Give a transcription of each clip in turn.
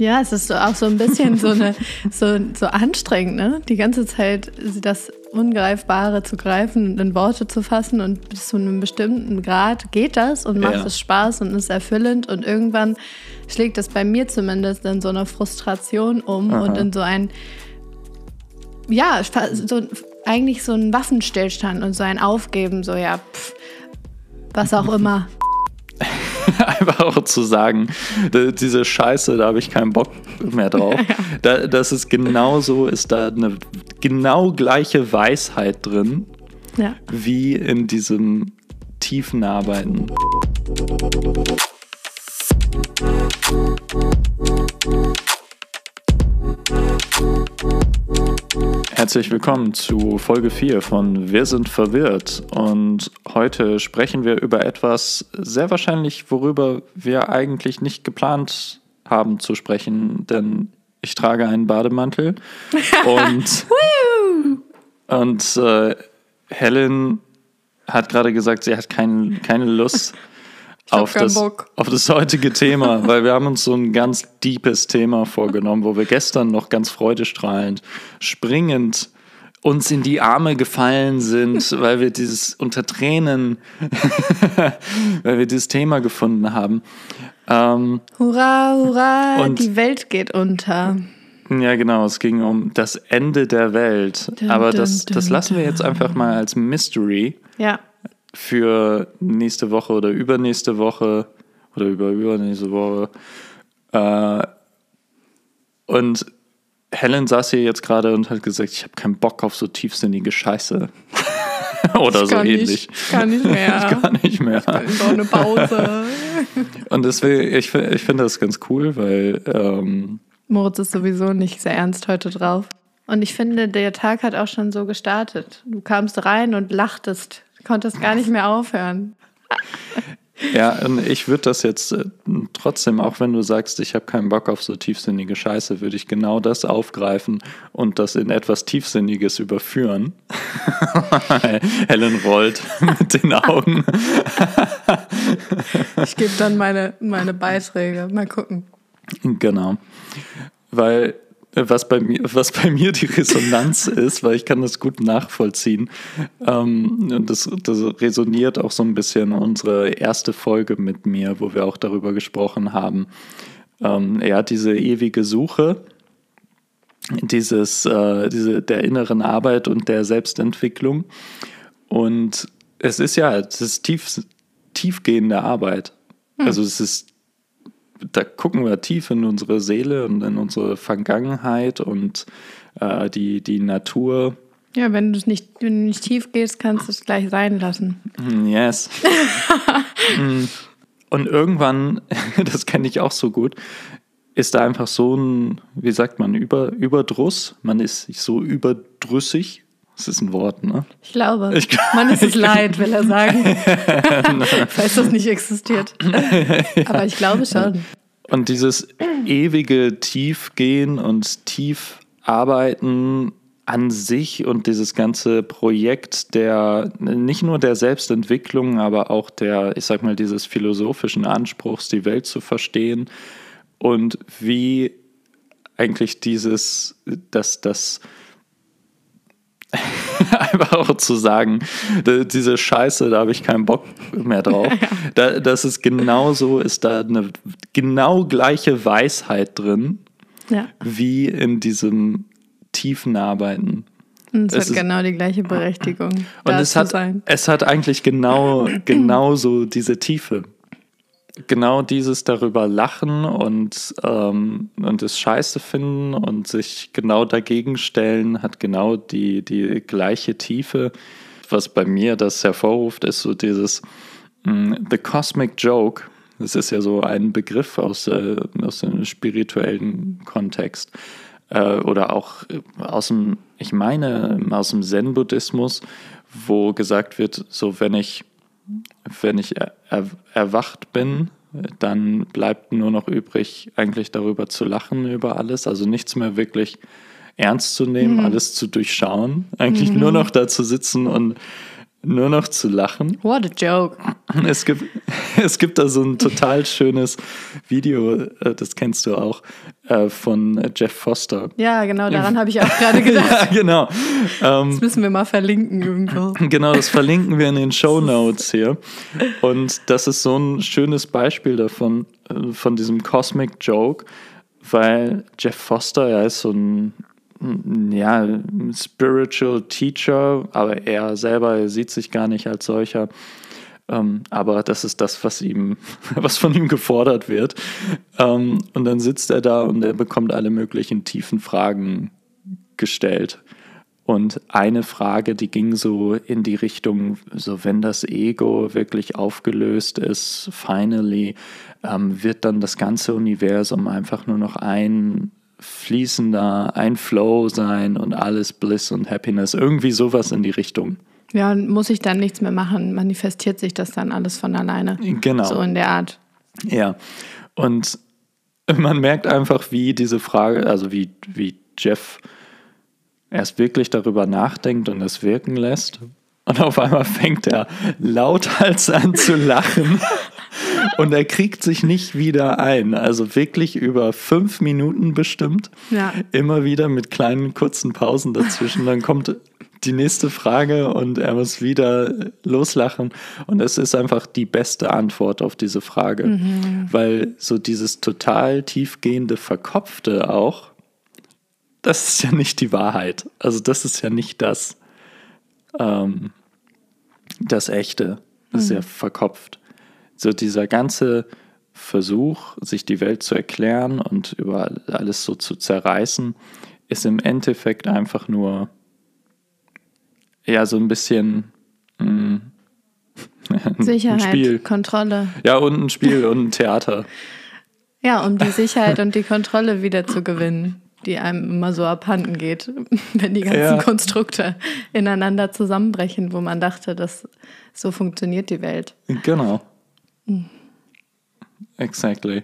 Ja, es ist auch so ein bisschen so, eine, so, so anstrengend, ne? Die ganze Zeit das Ungreifbare zu greifen und in Worte zu fassen und bis zu einem bestimmten Grad geht das und macht Ja. es Spaß und ist erfüllend und irgendwann schlägt das bei mir zumindest in so eine Frustration um Aha. und in so ein, ja, so, eigentlich so ein Waffenstillstand und so ein Aufgeben, so ja, pff, was auch immer. Einfach auch zu sagen, diese Scheiße, da habe ich keinen Bock mehr drauf. Da, das ist genauso, ist da eine genau gleiche Weisheit drin, Ja. wie in diesem tiefen Arbeiten. Herzlich willkommen zu Folge 4 von Wir sind verwirrt. Und heute sprechen wir über etwas sehr wahrscheinlich, worüber wir eigentlich nicht geplant haben zu sprechen, denn ich trage einen Bademantel und, und äh, Helen hat gerade gesagt, sie hat kein, keine Lust auf das, Bock. auf das heutige Thema, weil wir haben uns so ein ganz deepes Thema vorgenommen, wo wir gestern noch ganz freudestrahlend, springend uns in die Arme gefallen sind, weil wir dieses unter Tränen, weil wir dieses Thema gefunden haben. Ähm, Hurra, hurra, Und- die Welt geht unter. ja, genau, es ging um das Ende der Welt. Dun, Aber dun, das, das dun, lassen wir jetzt einfach mal als Mystery. Ja. Für nächste Woche oder übernächste Woche oder über übernächste Woche. Äh, und Helen saß hier jetzt gerade und hat gesagt, ich habe keinen Bock auf so tiefsinnige Scheiße. oder Ich so kann ähnlich. Nicht, kann nicht mehr. Ich kann nicht mehr. Ich brauche eine Pause. Und deswegen, ich, ich finde das ganz cool, weil ähm, Moritz ist sowieso nicht sehr ernst heute drauf. Und ich finde, der Tag hat auch schon so gestartet. Du kamst rein und lachtest. Du konntest gar nicht mehr aufhören. Ja, und ich würde das jetzt äh, trotzdem, auch wenn du sagst, ich habe keinen Bock auf so tiefsinnige Scheiße, würde ich genau das aufgreifen und das in etwas Tiefsinniges überführen. Helen rollt mit den Augen. Ich gebe dann meine, meine Beiträge. Mal gucken. Genau. Weil was bei mir, was bei mir die Resonanz ist, weil ich kann das gut nachvollziehen. Ähm, und das, das resoniert auch so ein bisschen unsere erste Folge mit mir, wo wir auch darüber gesprochen haben. Ähm, er hat diese ewige Suche, dieses, äh, diese, der inneren Arbeit und der Selbstentwicklung. Und es ist ja, es ist tief, tiefgehende Arbeit. Also es ist da gucken wir tief in unsere Seele und in unsere Vergangenheit und äh, die, die Natur. Ja, wenn du es nicht, wenn du nicht tief gehst, kannst du es gleich sein lassen. Mm, Yes. Mm. und irgendwann, das kenne ich auch so gut, ist da einfach so ein, wie sagt man, Über, Überdruss. Man ist so überdrüssig. Das ist ein Wort, ne? Ich glaube. Ich- Man ist es leid, will er sagen. Falls das nicht existiert. Aber ich glaube schon. Und dieses ewige Tiefgehen und Tiefarbeiten an sich und dieses ganze Projekt der, nicht nur der Selbstentwicklung, aber auch der, ich sag mal, dieses philosophischen Anspruchs, die Welt zu verstehen und wie eigentlich dieses, dass das einfach auch zu sagen, diese Scheiße, da habe ich keinen Bock mehr drauf. Da, das ist genauso, ist da eine genau gleiche Weisheit drin, Ja. wie in diesem tiefen Arbeiten. Und es, Es hat ist- genau die gleiche Berechtigung. Und es hat, sein. es hat eigentlich genau, genauso diese Tiefe. Genau dieses darüber lachen und, ähm, und es scheiße finden und sich genau dagegen stellen, hat genau die, die gleiche Tiefe. Was bei mir das hervorruft, ist so dieses mh, The Cosmic Joke. Das ist ja so ein Begriff aus, äh, aus dem spirituellen Kontext. Äh, oder auch aus dem, ich meine, aus dem Zen-Buddhismus, wo gesagt wird, so wenn ich wenn ich er, er, erwacht bin, dann bleibt nur noch übrig, eigentlich darüber zu lachen über alles. Also nichts mehr wirklich ernst zu nehmen, alles zu durchschauen. Eigentlich nur noch da zu sitzen und nur noch zu lachen. What a joke. Es gibt, es gibt da so ein total schönes Video, äh, das kennst du auch, äh, von Jeff Foster. Ja, genau, daran habe ich auch gerade gedacht. ja, genau. Ähm, das müssen wir mal verlinken irgendwo. Genau, das verlinken wir in den Show Notes hier. Und das ist so ein schönes Beispiel davon, äh, von diesem Cosmic Joke, weil Jeff Foster, er ist so ein ja, Spiritual Teacher, aber er selber sieht sich gar nicht als solcher. Ähm, aber das ist das, was ihm, was von ihm gefordert wird. Ähm, und dann sitzt er da und er bekommt alle möglichen tiefen Fragen gestellt. Und eine Frage, die ging so in die Richtung, so wenn das Ego wirklich aufgelöst ist, finally, ähm, wird dann das ganze Universum einfach nur noch ein fließender, ein Flow sein und alles Bliss und Happiness, irgendwie sowas in die Richtung. Ja, und muss ich dann nichts mehr machen, manifestiert sich das dann alles von alleine. Genau. So in der Art. Ja. Und man merkt einfach, wie diese Frage, also wie, wie Jeff erst wirklich darüber nachdenkt und es wirken lässt. Und auf einmal fängt er lauthals an zu lachen. und er kriegt sich nicht wieder ein. Also wirklich über fünf Minuten bestimmt. Ja. Immer wieder mit kleinen kurzen Pausen dazwischen. Dann kommt die nächste Frage und er muss wieder loslachen. Und es ist einfach die beste Antwort auf diese Frage. Mhm. Weil so dieses total tiefgehende Verkopfte auch, das ist ja nicht die Wahrheit. Also das ist ja nicht das, ähm, das Echte. Das ist ja mhm. verkopft. So dieser ganze Versuch, sich die Welt zu erklären und über alles so zu zerreißen, ist im Endeffekt einfach nur ja so ein bisschen mh, mm, Sicherheit, Spiel. Kontrolle. Ja, und ein Spiel und ein Theater. Ja, um die Sicherheit und die Kontrolle wieder zu gewinnen, die einem immer so abhanden geht, wenn die ganzen ja. Konstrukte ineinander zusammenbrechen, wo man dachte, dass so funktioniert die Welt. Genau. Exactly.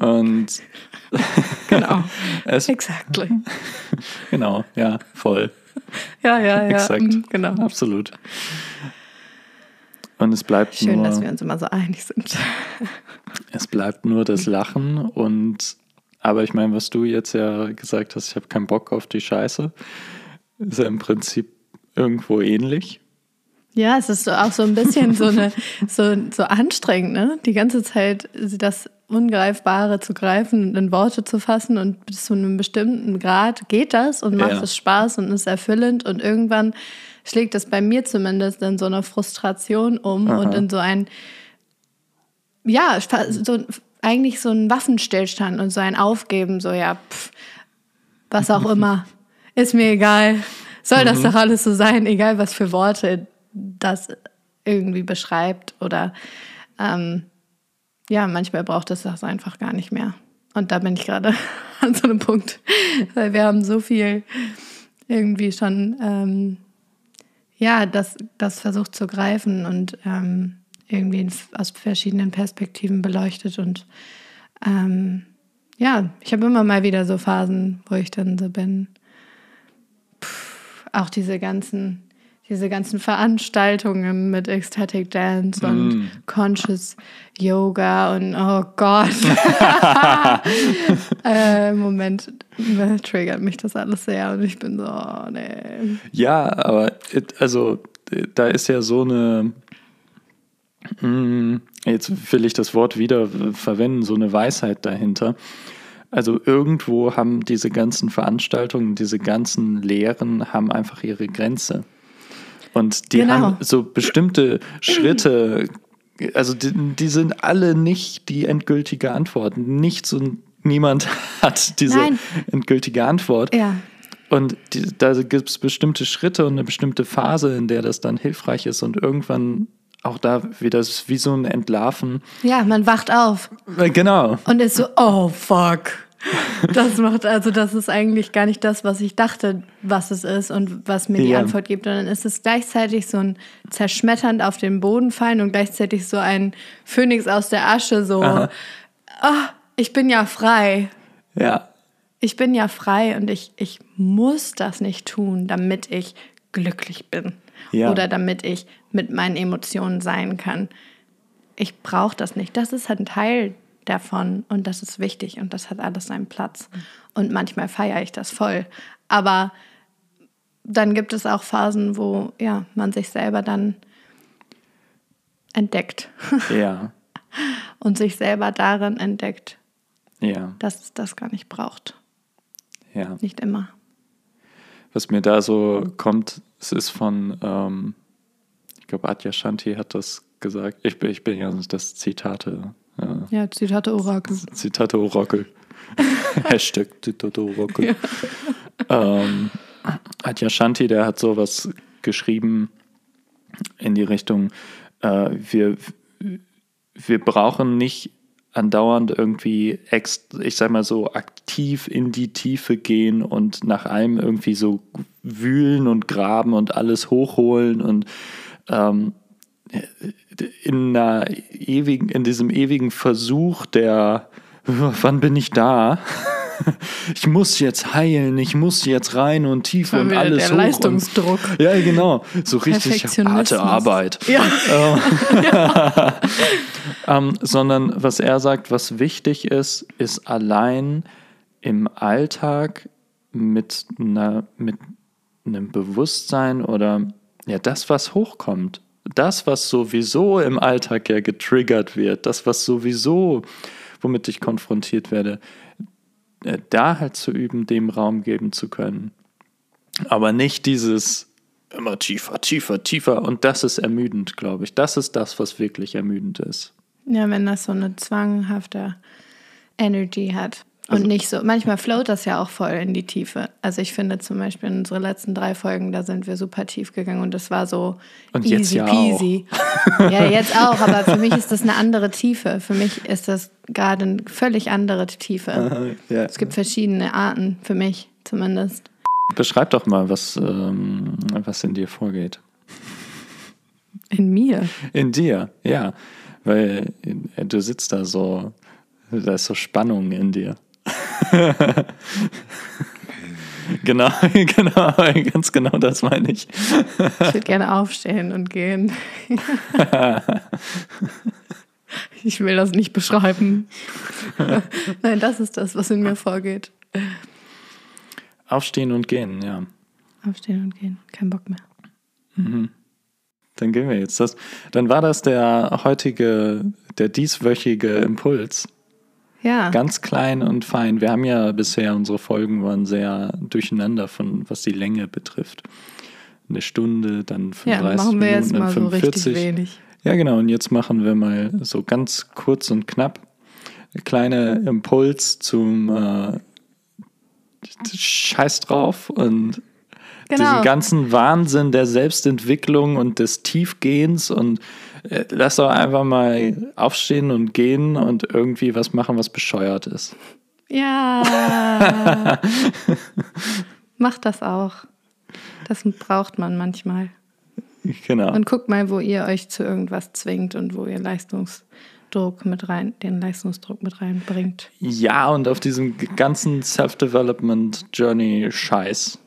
Und genau. es, exactly. Genau, ja, voll. Ja, ja, ja. Exakt. Mhm, genau. Absolut. Und es bleibt Schön, nur, dass wir uns immer so einig sind. Es bleibt nur das Lachen und aber ich meine, was du jetzt ja gesagt hast, ich habe keinen Bock auf die Scheiße, ist ja im Prinzip irgendwo ähnlich. Ja, es ist auch so ein bisschen so eine so, so anstrengend, ne? Die ganze Zeit das Ungreifbare zu greifen und in Worte zu fassen und bis zu einem bestimmten Grad geht das und macht ja. es Spaß und ist erfüllend und irgendwann schlägt es bei mir zumindest in so eine Frustration um Aha. und in so ein ja, so eigentlich so ein Waffenstillstand und so ein Aufgeben, so ja, pff, was auch immer, ist mir egal. Soll das mhm. doch alles so sein, egal was für Worte das irgendwie beschreibt oder ähm, ja, manchmal braucht es das einfach gar nicht mehr. Und da bin ich gerade an so einem Punkt, weil wir haben so viel irgendwie schon, ähm, ja, das, das versucht zu greifen und ähm, irgendwie aus verschiedenen Perspektiven beleuchtet. Und ähm, ja, ich habe immer mal wieder so Phasen, wo ich dann so bin. Puh, auch diese ganzen diese ganzen Veranstaltungen mit Ecstatic Dance und mm. Conscious Yoga und oh Gott. äh, Moment, triggert mich das alles sehr und ich bin so, oh, nee. Ja, aber also da ist ja so eine, jetzt will ich das Wort wieder verwenden, so eine Weisheit dahinter. Also irgendwo haben diese ganzen Veranstaltungen, diese ganzen Lehren haben einfach ihre Grenze. Und die genau. haben so bestimmte Schritte, also die, die, sind alle nicht die endgültige Antwort. Nichts und niemand hat diese Nein. endgültige Antwort. Ja. Und die, da gibt es bestimmte Schritte und eine bestimmte Phase, in der das dann hilfreich ist und irgendwann auch da wieder wie so ein Entlarven. Ja, man wacht auf. Äh, genau. Und ist so, oh fuck. Das macht also, das ist eigentlich gar nicht das, was ich dachte, was es ist und was mir die ja. Antwort gibt. Und dann ist es gleichzeitig so ein zerschmetternd auf den Boden fallen und gleichzeitig so ein Phönix aus der Asche, so, oh, ich bin ja frei. Ja. Ich bin ja frei und ich, ich muss das nicht tun, damit ich glücklich bin. Ja. Oder damit ich mit meinen Emotionen sein kann. Ich brauche das nicht. Das ist ein Teil davon und das ist wichtig und das hat alles seinen Platz. Und manchmal feiere ich das voll. Aber dann gibt es auch Phasen, wo ja, man sich selber dann entdeckt. Ja. und sich selber darin entdeckt, Ja. dass es das gar nicht braucht. Ja. Nicht immer. Was mir da so kommt, es ist von, ähm, ich glaube, Adya Shanti hat das gesagt. Ich bin, ich bin ja das Zitate, äh, Ja, Zitate Orakel. Zitate Orakel. Hashtag Zitate Orakel. ähm, Adya Shanti, der hat sowas geschrieben in die Richtung, äh, wir, wir brauchen nicht andauernd irgendwie, ich sag mal so, aktiv in die Tiefe gehen und nach allem irgendwie so wühlen und graben und alles hochholen und ähm, in einer ewigen, in diesem ewigen Versuch der, wann bin ich da? Ich muss jetzt heilen, ich muss jetzt rein und tief und alles der hoch. Leistungsdruck. Und, ja, genau. So richtig harte Arbeit. Ja. Ähm, sondern was er sagt, was wichtig ist, ist allein im Alltag mit, einer, mit einem Bewusstsein oder ja, das, was hochkommt, das, was sowieso im Alltag ja getriggert wird, das, was sowieso, womit ich konfrontiert werde, da halt zu üben, dem Raum geben zu können. Aber nicht dieses immer tiefer, tiefer, tiefer. Und das ist ermüdend, glaube ich. Das ist das, was wirklich ermüdend ist. ja, wenn das so eine zwanghafte Energy hat. Und Also- nicht so, manchmal float das ja auch voll in die Tiefe. Also ich finde zum Beispiel in unsere letzten drei Folgen, da sind wir super tief gegangen und das war so Und easy jetzt ja peasy. Ja, jetzt auch, aber für mich ist das eine andere Tiefe. Für mich ist das gerade eine völlig andere Tiefe. Ja. Es gibt verschiedene Arten, für mich zumindest. Beschreib doch mal, was, ähm, was in dir vorgeht. In mir. In dir, ja. Weil äh, du sitzt da so, da ist so Spannung in dir. genau, genau, ganz genau das meine ich. Ich würde gerne aufstehen und gehen. Ich will das nicht beschreiben. Nein, das ist das, was in mir vorgeht. Aufstehen und gehen, ja. Aufstehen und gehen. Kein Bock mehr. Dann gehen wir jetzt. Das, dann war das der heutige, der dieswöchige Impuls. Ja. Ganz klein und fein. Wir haben ja bisher, unsere Folgen waren sehr durcheinander, von was die Länge betrifft. Eine Stunde, dann 35 ja, machen wir jetzt Minuten, mal dann so richtig 45. wenig. Ja, genau. Und jetzt machen wir mal so ganz kurz und knapp ein kleiner Impuls zum äh, Scheiß drauf und Genau. diesen ganzen Wahnsinn der Selbstentwicklung und des Tiefgehens und lass doch einfach mal aufstehen und gehen und irgendwie was machen, was bescheuert ist. Ja. Macht das auch. Das braucht man manchmal. Genau. Und guckt mal, wo ihr euch zu irgendwas zwingt und wo ihr Leistungsdruck mit rein, den Leistungsdruck mit reinbringt. Ja, und auf diesem ganzen Self-Development-Journey-Scheiß.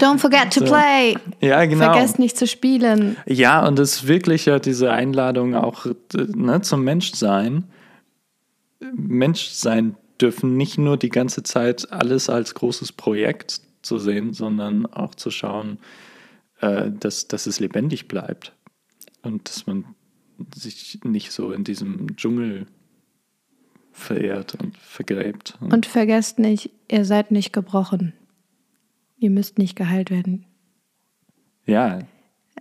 Don't forget to So. play. Ja, genau. Vergesst nicht zu spielen. Ja, und es ist wirklich ja diese Einladung auch äh, ne, zum Menschsein. Menschsein dürfen nicht nur die ganze Zeit alles als großes Projekt zu sehen, sondern auch zu schauen, äh, dass, dass es lebendig bleibt und dass man sich nicht so in diesem Dschungel verirrt und vergräbt. Und vergesst nicht, ihr seid nicht gebrochen. Ihr müsst nicht geheilt werden. ja,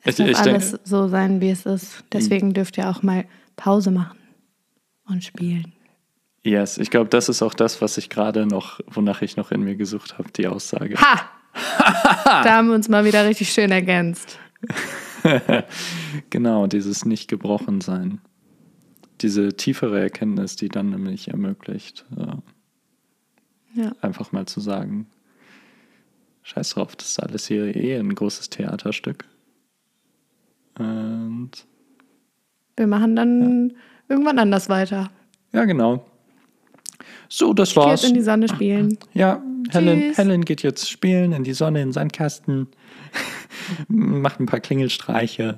Es ich, darf ich alles denke, so sein, wie es ist. Deswegen dürft ihr auch mal Pause machen und spielen. yes, ich glaube, das ist auch das, was ich gerade noch, wonach ich noch in mir gesucht habe, die Aussage. Ha! da haben wir uns mal wieder richtig schön ergänzt. Genau, dieses nicht gebrochen sein. Diese tiefere Erkenntnis, die dann nämlich ermöglicht, äh, Ja. einfach mal zu sagen, scheiß drauf, das ist alles hier eh ein großes Theaterstück. Und Wir machen dann irgendwann anders weiter. ja, genau. So, das war's. jetzt in die Sonne spielen. Ja, Helen, Tschüss. Helen geht jetzt spielen in die Sonne, in den Sandkasten, macht ein paar Klingelstreiche.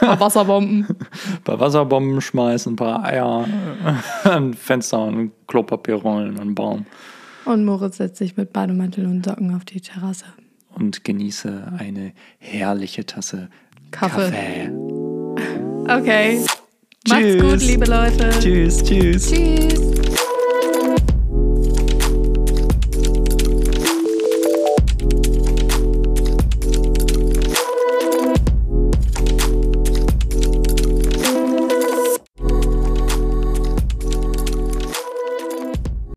paar Wasserbomben. Ein paar Wasserbomben schmeißen, ein paar Eier, ein Fenster und Klopapier rollen und einen Baum. Und Moritz setzt sich mit Bademantel und Socken auf die Terrasse. Und genieße eine herrliche Tasse Kaffee. Kaffee. Okay. Macht's Tschüss. gut, liebe Leute. Tschüss, tschüss. Tschüss.